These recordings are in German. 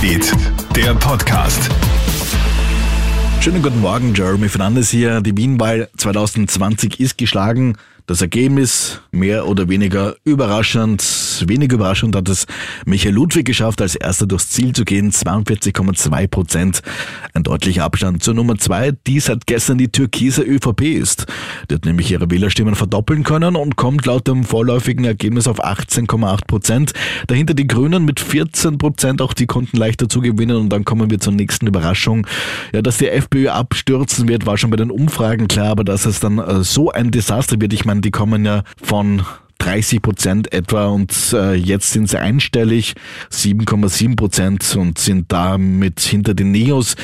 Newsbeat, der Podcast. Schönen guten Morgen, Jeremy Fernandes hier. Die Wienwahl 2020 ist geschlagen. Das Ergebnis mehr oder weniger überraschend. Wenig überraschend hat es Michael Ludwig geschafft, als erster durchs Ziel zu gehen. 42,2 Prozent. Ein deutlicher Abstand zur Nummer zwei, die seit gestern die türkise ÖVP ist. Die hat nämlich ihre Wählerstimmen verdoppeln können und kommt laut dem vorläufigen Ergebnis auf 18,8 Prozent. Dahinter die Grünen mit 14 Prozent. Auch die konnten leicht dazu gewinnen. Und dann kommen wir zur nächsten Überraschung. Ja, dass die FPÖ abstürzen wird, war schon bei den Umfragen klar. Aber dass es dann äh, so ein Desaster wird, ich meine, die kommen ja von 30 Prozent etwa und äh, jetzt sind sie einstellig, 7,7 Prozent und sind damit hinter den Neos,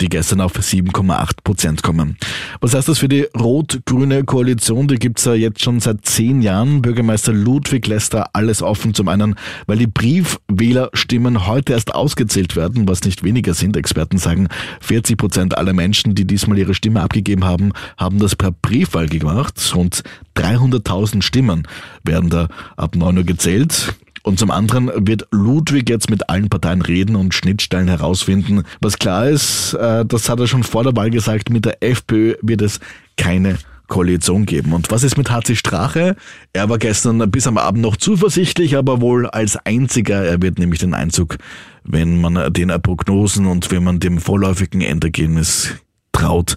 die gestern auf 7,8 Prozent kommen. Was heißt das für die rot-grüne Koalition? Die gibt's ja jetzt schon seit zehn Jahren. Bürgermeister Ludwig lässt da alles offen. Zum einen, weil die Briefwählerstimmen heute erst ausgezählt werden, was nicht weniger sind. Experten sagen, 40 Prozent aller Menschen, die diesmal ihre Stimme abgegeben haben, haben das per Briefwahl gemacht. Und 300.000 Stimmen werden da ab 9 Uhr gezählt. Und zum anderen wird Ludwig jetzt mit allen Parteien reden und Schnittstellen herausfinden. Was klar ist, äh, das hat er schon vor der Wahl gesagt, mit der FPÖ wird es keine Koalition geben. Und was ist mit HC Strache? Er war gestern bis am Abend noch zuversichtlich, aber wohl als einziger. Er wird nämlich den Einzug, wenn man den Prognosen und wenn man dem vorläufigen Endergebnis traut,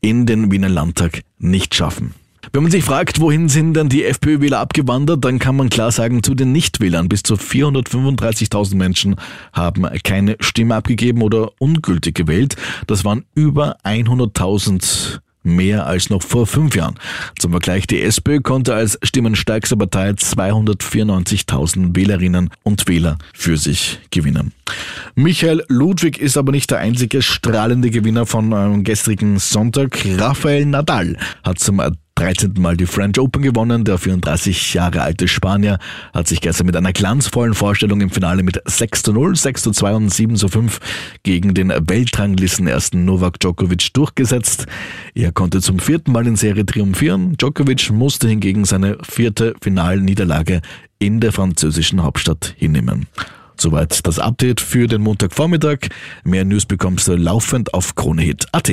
in den Wiener Landtag nicht schaffen. Wenn man sich fragt, wohin sind denn die FPÖ-Wähler abgewandert, dann kann man klar sagen, zu den Nichtwählern. Bis zu 435.000 Menschen haben keine Stimme abgegeben oder ungültig gewählt. Das waren über 100.000 mehr als noch vor fünf Jahren. Zum Vergleich, die SPÖ konnte als stimmenstärkste Partei 294.000 Wählerinnen und Wähler für sich gewinnen. Michael Ludwig ist aber nicht der einzige strahlende Gewinner von einem gestrigen Sonntag. Rafael Nadal hat zum 13. Mal die French Open gewonnen. Der 34 Jahre alte Spanier hat sich gestern mit einer glanzvollen Vorstellung im Finale mit 6 zu 0, 6 zu 2 und 7 zu 5 gegen den Weltranglistenersten Novak Djokovic durchgesetzt. Er konnte zum vierten Mal in Serie triumphieren. Djokovic musste hingegen seine vierte Finalniederlage in der französischen Hauptstadt hinnehmen. Soweit das Update für den Montagvormittag. Mehr News bekommst du laufend auf KroneHit.at.